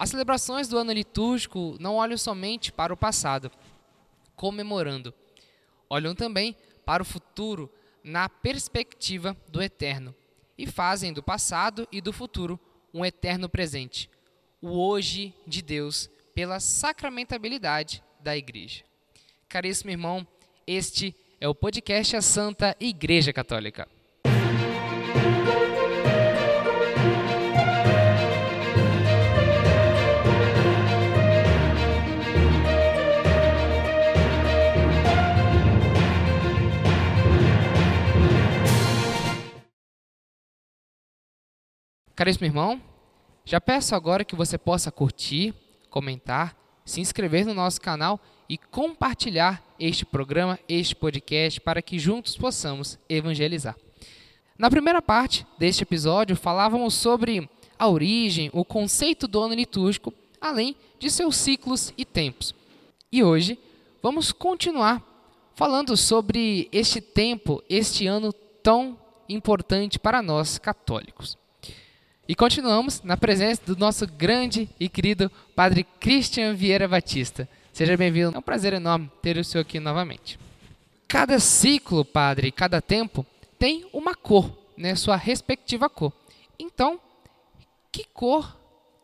As celebrações do ano litúrgico não olham somente para o passado, comemorando, olham também para o futuro na perspectiva do eterno e fazem do passado e do futuro um eterno presente, o hoje de Deus, pela sacramentabilidade da igreja. Caríssimo irmão, este é o podcast A Santa Igreja Católica. Caríssimo irmão, já peço agora que você possa curtir, comentar, se inscrever no nosso canal e compartilhar este programa, este podcast, para que juntos possamos evangelizar. Na primeira parte deste episódio, falávamos sobre a origem, o conceito do ano litúrgico, além de seus ciclos e tempos. E hoje vamos continuar falando sobre este tempo, este ano tão importante para nós católicos. E continuamos na presença do nosso grande e querido Padre Christian Vieira Batista. Seja bem-vindo. É um prazer enorme ter o senhor aqui novamente. Cada ciclo, Padre, cada tempo tem uma cor, né, sua respectiva cor. Então, que cor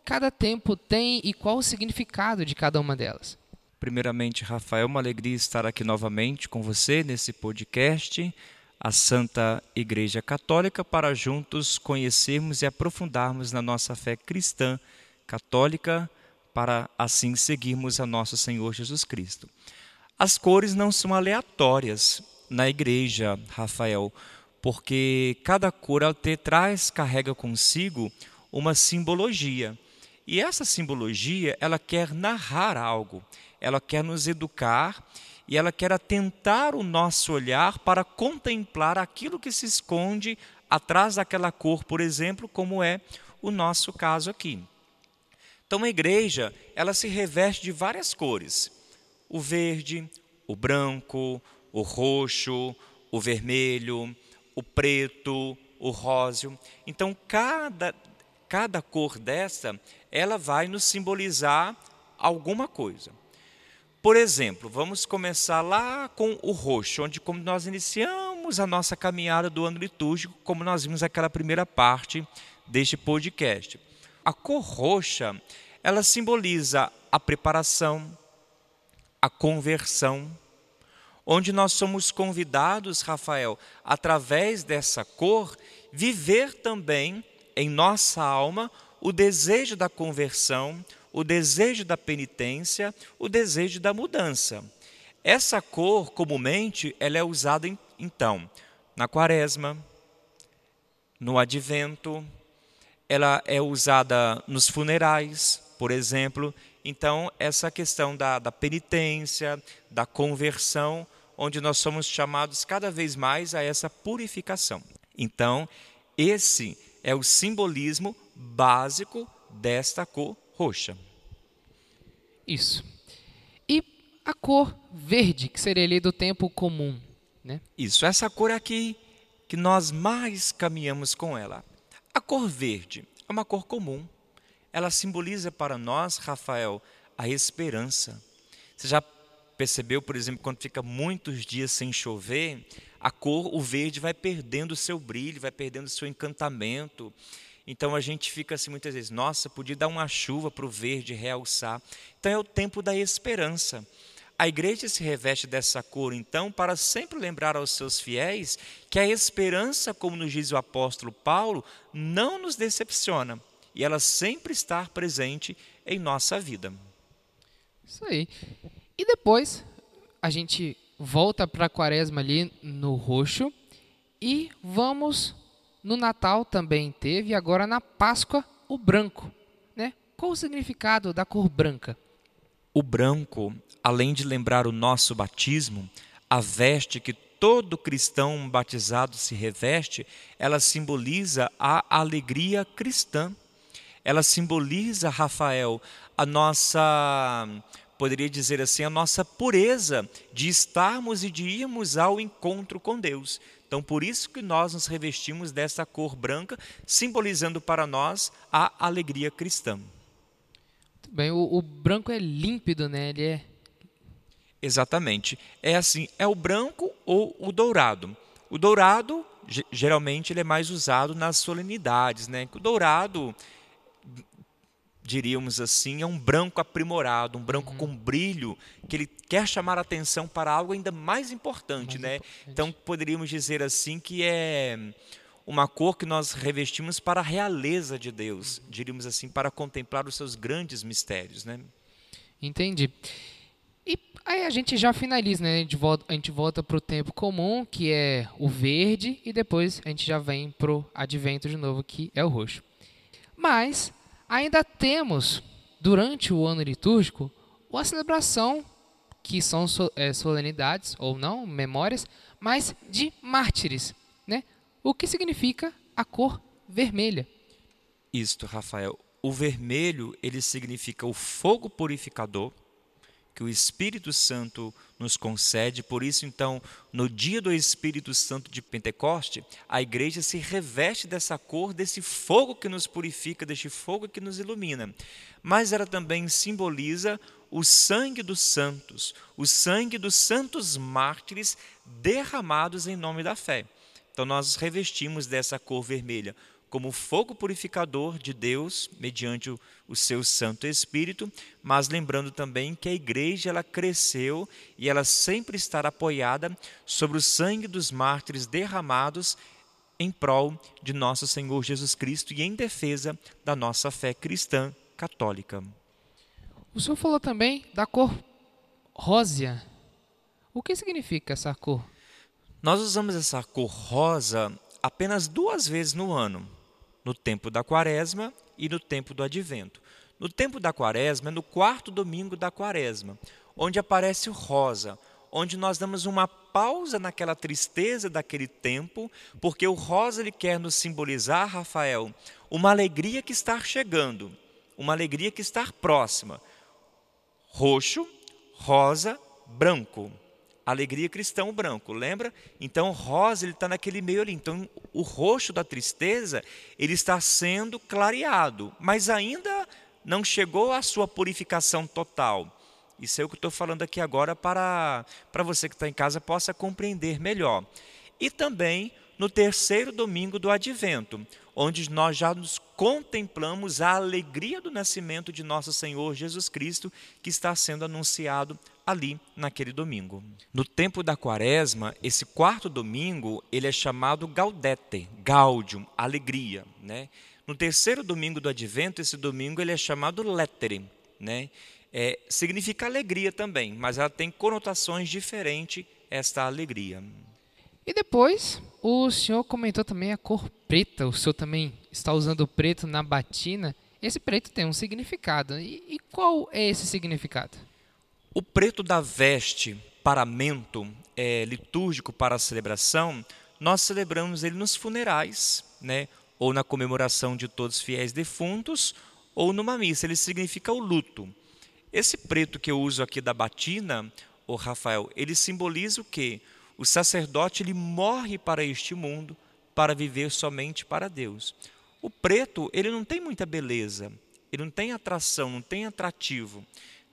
cada tempo tem e qual o significado de cada uma delas? Primeiramente, Rafael, uma alegria estar aqui novamente com você nesse podcast a Santa Igreja Católica para juntos conhecermos e aprofundarmos na nossa fé cristã católica, para assim seguirmos a nosso Senhor Jesus Cristo. As cores não são aleatórias na igreja, Rafael, porque cada cor ela te traz, carrega consigo uma simbologia. E essa simbologia, ela quer narrar algo, ela quer nos educar e ela quer atentar o nosso olhar para contemplar aquilo que se esconde atrás daquela cor, por exemplo, como é o nosso caso aqui. Então a igreja, ela se reveste de várias cores: o verde, o branco, o roxo, o vermelho, o preto, o róseo. Então cada cada cor dessa, ela vai nos simbolizar alguma coisa. Por exemplo, vamos começar lá com o roxo, onde como nós iniciamos a nossa caminhada do ano litúrgico, como nós vimos aquela primeira parte deste podcast. A cor roxa, ela simboliza a preparação, a conversão, onde nós somos convidados, Rafael, através dessa cor, viver também em nossa alma o desejo da conversão, o desejo da penitência, o desejo da mudança. Essa cor, comumente, ela é usada então na quaresma, no advento, ela é usada nos funerais, por exemplo. Então, essa questão da, da penitência, da conversão, onde nós somos chamados cada vez mais a essa purificação. Então, esse é o simbolismo básico desta cor roxa. Isso. E a cor verde, que seria ali do tempo comum, né? Isso, essa cor aqui que nós mais caminhamos com ela. A cor verde é uma cor comum. Ela simboliza para nós, Rafael, a esperança. Você já percebeu, por exemplo, quando fica muitos dias sem chover, a cor, o verde, vai perdendo o seu brilho, vai perdendo o seu encantamento. Então a gente fica assim muitas vezes, nossa, podia dar uma chuva para o verde realçar. Então é o tempo da esperança. A igreja se reveste dessa cor, então, para sempre lembrar aos seus fiéis que a esperança, como nos diz o apóstolo Paulo, não nos decepciona e ela sempre está presente em nossa vida. Isso aí. E depois a gente volta para a quaresma ali no roxo e vamos no Natal também teve, e agora na Páscoa, o branco. Né? Qual o significado da cor branca? O branco, além de lembrar o nosso batismo, a veste que todo cristão batizado se reveste, ela simboliza a alegria cristã. Ela simboliza, Rafael, a nossa, poderia dizer assim, a nossa pureza de estarmos e de irmos ao encontro com Deus. Então, por isso que nós nos revestimos dessa cor branca, simbolizando para nós a alegria cristã. bem. O, o branco é límpido, né? Ele é Exatamente. É assim, é o branco ou o dourado. O dourado, geralmente, ele é mais usado nas solenidades, né? O dourado, diríamos assim, é um branco aprimorado, um branco uhum. com brilho, que ele quer chamar a atenção para algo ainda mais importante, mais né? Importante. Então, poderíamos dizer assim que é uma cor que nós revestimos para a realeza de Deus, diríamos assim, para contemplar os seus grandes mistérios, né? Entendi. E aí a gente já finaliza, né? A gente volta, a gente volta para o tempo comum, que é o verde, e depois a gente já vem para o advento de novo, que é o roxo. Mas ainda temos, durante o ano litúrgico, uma celebração, que são é, solenidades, ou não, memórias, mas de mártires, né? O que significa a cor vermelha? Isto, Rafael. O vermelho, ele significa o fogo purificador que o Espírito Santo nos concede. Por isso, então, no dia do Espírito Santo de Pentecoste, a igreja se reveste dessa cor, desse fogo que nos purifica, deste fogo que nos ilumina. Mas ela também simboliza o sangue dos santos, o sangue dos santos mártires derramados em nome da fé. Então nós revestimos dessa cor vermelha como fogo purificador de Deus mediante o, o, seu Santo Espírito, mas lembrando também que a igreja ela cresceu e ela sempre estará apoiada sobre o sangue dos mártires derramados em prol de nosso Senhor Jesus Cristo e em defesa da nossa fé cristã católica. O senhor falou também da cor rósea. O que significa essa cor? Nós usamos essa cor rosa apenas duas vezes no ano, no tempo da quaresma e no tempo do advento. No tempo da quaresma, é no quarto domingo da quaresma, onde aparece o rosa, onde nós damos uma pausa naquela tristeza daquele tempo, porque o rosa ele quer nos simbolizar, Rafael, uma alegria que está chegando, uma alegria que está próxima. Roxo, rosa, branco alegria cristão branco, lembra? Então rosa ele está naquele meio ali. Então o roxo da tristeza ele está sendo clareado, mas ainda não chegou à sua purificação total. Isso é o que estou falando aqui agora para, para você que está em casa possa compreender melhor. E também no terceiro domingo do advento, onde nós já nos contemplamos a alegria do nascimento de nosso Senhor Jesus Cristo, que está sendo anunciado ali naquele domingo. No tempo da quaresma, esse quarto domingo, ele é chamado Gaudete, Gaudium, alegria, né? No terceiro domingo do advento, esse domingo ele é chamado Lettere, né? É, significa alegria também, mas ela tem conotações diferentes esta alegria. E depois, o senhor comentou também a cor preta. O senhor também está usando preto na batina. Esse preto tem um significado. E, e qual é esse significado? O preto da veste, paramento é, litúrgico para a celebração, nós celebramos ele nos funerais, né? ou na comemoração de todos os fiéis defuntos, ou numa missa. Ele significa o luto. Esse preto que eu uso aqui da batina, o Rafael, ele simboliza o quê? O sacerdote ele morre para este mundo para viver somente para Deus. O preto, ele não tem muita beleza, ele não tem atração, não tem atrativo.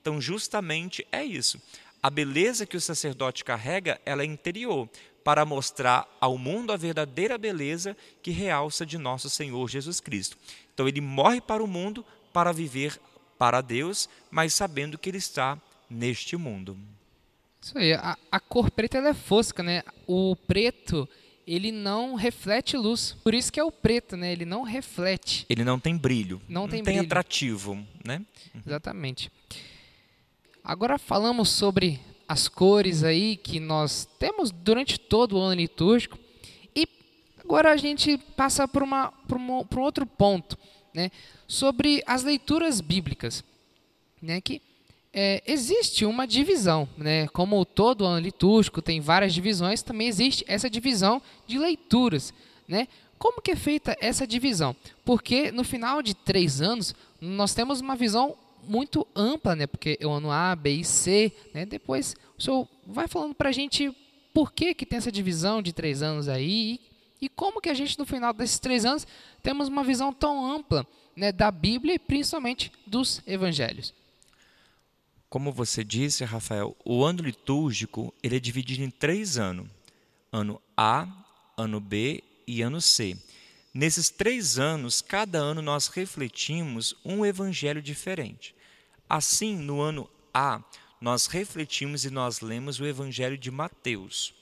Então, justamente é isso. A beleza que o sacerdote carrega, ela é interior, para mostrar ao mundo a verdadeira beleza que realça de nosso Senhor Jesus Cristo. Então, ele morre para o mundo para viver para Deus, mas sabendo que ele está neste mundo. Isso aí, a, a cor preta é fosca, né? O preto, ele não reflete luz. Por isso que é o preto, né? Ele não reflete. Ele não tem brilho. Não, não tem, tem atrativo, né? Uhum. Exatamente. Agora falamos sobre as cores aí que nós temos durante todo o ano litúrgico e agora a gente passa por, uma, uma, um outro ponto, né, sobre as leituras bíblicas, né, que é, existe uma divisão, né, como todo ano litúrgico tem várias divisões, também existe essa divisão de leituras, né, como que é feita essa divisão? Porque no final de três anos nós temos uma visão muito ampla, né? Porque é o ano A, B e C, né? Depois o senhor vai falando para a gente por que, que tem essa divisão de três anos aí e, e, como que a gente no final desses três anos temos uma visão tão ampla né, da Bíblia e principalmente dos Evangelhos. Como você disse, Rafael, o ano litúrgico ele é dividido em três anos: ano A, ano B e ano C. Nesses três anos, cada ano nós refletimos um evangelho diferente. Assim, no ano A, nós refletimos e nós lemos o evangelho de Mateus.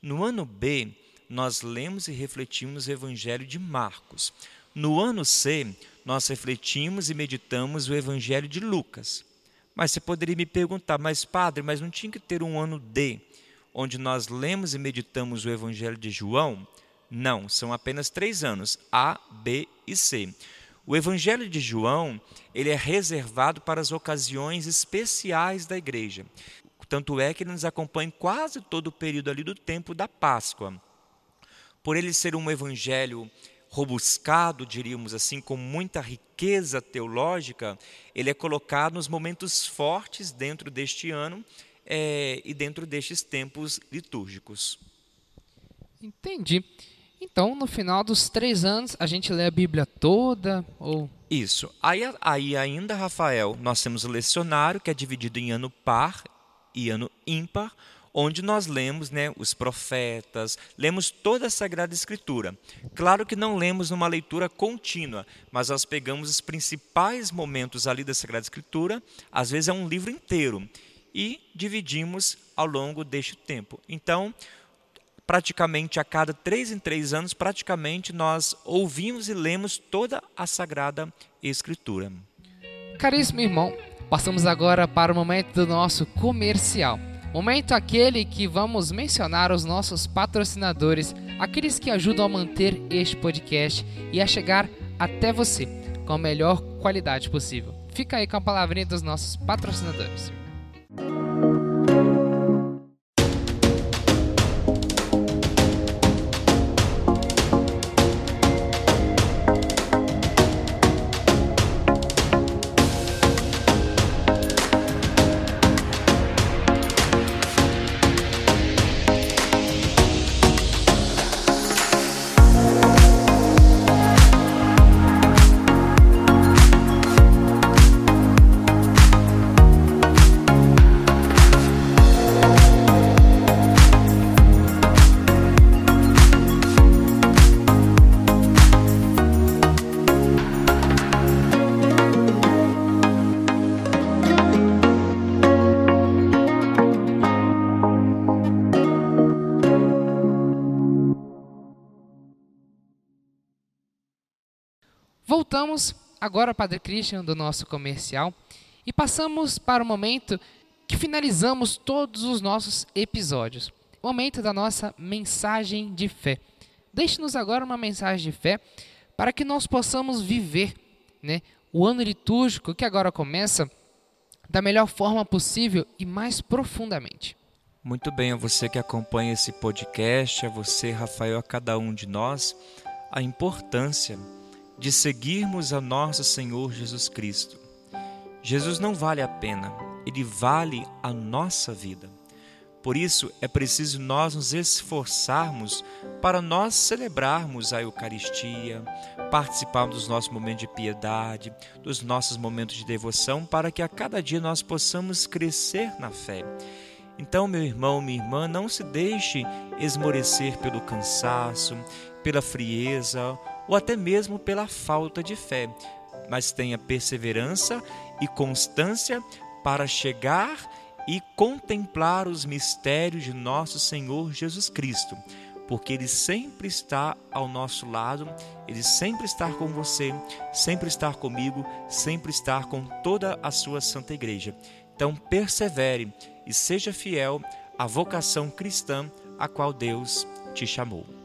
No ano B, nós lemos e refletimos o evangelho de Marcos. No ano C, nós refletimos e meditamos o evangelho de Lucas. Mas você poderia me perguntar, mas padre, mas não tinha que ter um ano D, onde nós lemos e meditamos o evangelho de João? Não, são apenas três anos, A, B e C. O Evangelho de João ele é reservado para as ocasiões especiais da igreja. Tanto é que ele nos acompanha quase todo o período ali do tempo da Páscoa. Por ele ser um evangelho robuscado, diríamos assim, com muita riqueza teológica, ele é colocado nos momentos fortes dentro deste ano é, e dentro destes tempos litúrgicos. Entendi. Então, no final dos três anos, a gente lê a Bíblia toda? ou Isso. Aí, aí ainda, Rafael, nós temos o lecionário, que é dividido em ano par e ano ímpar, onde nós lemos né, os profetas, lemos toda a Sagrada Escritura. Claro que não lemos numa leitura contínua, mas nós pegamos os principais momentos ali da Sagrada Escritura, às vezes é um livro inteiro, e dividimos ao longo deste tempo. Então, praticamente a cada três em três anos, praticamente nós ouvimos e lemos toda a Sagrada Escritura. Caríssimo irmão, passamos agora para o momento do nosso comercial. Momento aquele que vamos mencionar os nossos patrocinadores, aqueles que ajudam a manter este podcast e a chegar até você com a melhor qualidade possível. Fica aí com a palavrinha dos nossos patrocinadores. Voltamos agora, Padre Christian, do nosso comercial e passamos para o momento que finalizamos todos os nossos episódios. O momento da nossa mensagem de fé. Deixe-nos agora uma mensagem de fé para que nós possamos viver né, o ano litúrgico que agora começa da melhor forma possível e mais profundamente. Muito bem, a você que acompanha esse podcast, a você, Rafael, a cada um de nós, a importância de seguirmos a nosso Senhor Jesus Cristo. Jesus não vale a pena, ele vale a nossa vida. Por isso é preciso nós nos esforçarmos para nós celebrarmos a Eucaristia, participarmos dos nossos momentos de piedade, dos nossos momentos de devoção, para que a cada dia nós possamos crescer na fé. Então, meu irmão, minha irmã, não se deixe esmorecer pelo cansaço, pela frieza ou até mesmo pela falta de fé, mas tenha perseverança e constância para chegar e contemplar os mistérios de nosso Senhor Jesus Cristo, porque Ele sempre está ao nosso lado, Ele sempre está com você, sempre está comigo, sempre está com toda a sua Santa Igreja. Então, persevere e seja fiel à vocação cristã a qual Deus te chamou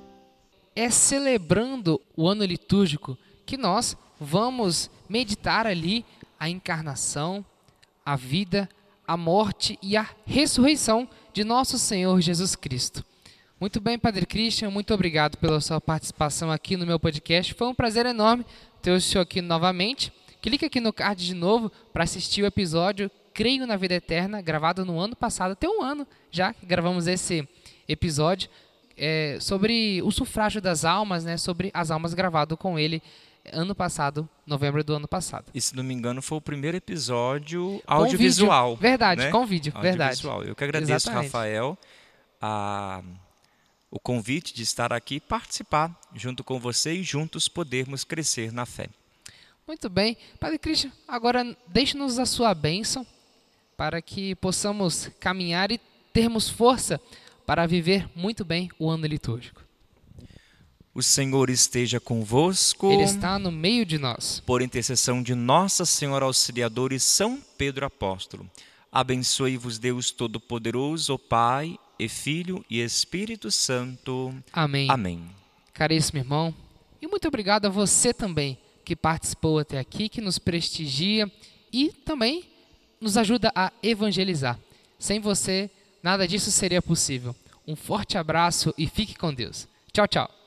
é celebrando o ano litúrgico que nós vamos meditar ali a encarnação, a vida, a morte e a ressurreição de nosso Senhor Jesus Cristo. Muito bem, Padre Christian, muito obrigado pela sua participação aqui no meu podcast. Foi um prazer enorme ter o senhor aqui novamente. Clique aqui no card de novo para assistir o episódio Creio na Vida Eterna, gravado no ano passado. Tem um ano já que gravamos esse episódio é, sobre o sufrágio das almas, né, sobre as almas gravado com ele ano passado, novembro do ano passado. E se não me engano, foi o primeiro episódio audiovisual. vídeo. Verdade, né? com vídeo, verdade. Eu que agradeço, Exatamente. Rafael, a- o convite de estar aqui e participar junto com você e juntos podermos crescer na fé. Muito bem. Padre Cristian, agora deixe-nos a sua bênção para que possamos caminhar e termos força para viver muito bem o ano litúrgico. O Senhor esteja convosco. Ele está no meio de nós. Por intercessão de Nossa Senhora Auxiliadora e São Pedro Apóstolo, abençoe-vos Deus Todo-Poderoso, o Pai, e Filho e Espírito Santo. Amém. Amém. Caríssimo irmão, e muito obrigado a você também que participou até aqui, que nos prestigia e também nos ajuda a evangelizar. Sem você, nada disso seria possível. Um forte abraço e fique com Deus. Tchau, tchau.